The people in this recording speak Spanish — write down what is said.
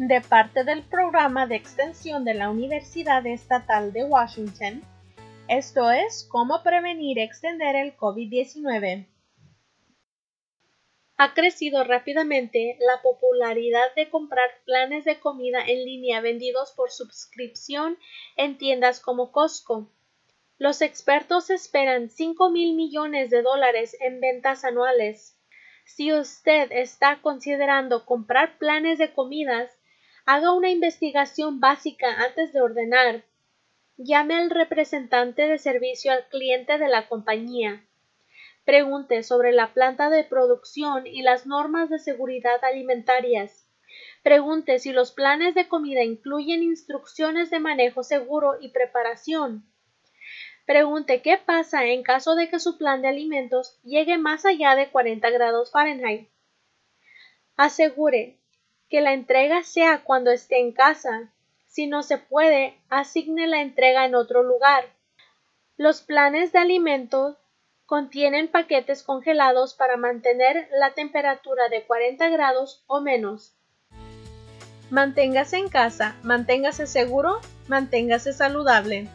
de parte del programa de extensión de la Universidad Estatal de Washington. Esto es cómo prevenir y extender el COVID-19. Ha crecido rápidamente la popularidad de comprar planes de comida en línea vendidos por suscripción en tiendas como Costco. Los expertos esperan 5 mil millones de dólares en ventas anuales. Si usted está considerando comprar planes de comidas, Haga una investigación básica antes de ordenar. Llame al representante de servicio al cliente de la compañía. Pregunte sobre la planta de producción y las normas de seguridad alimentarias. Pregunte si los planes de comida incluyen instrucciones de manejo seguro y preparación. Pregunte qué pasa en caso de que su plan de alimentos llegue más allá de 40 grados Fahrenheit. Asegure que la entrega sea cuando esté en casa. Si no se puede, asigne la entrega en otro lugar. Los planes de alimentos contienen paquetes congelados para mantener la temperatura de 40 grados o menos. Manténgase en casa, manténgase seguro, manténgase saludable.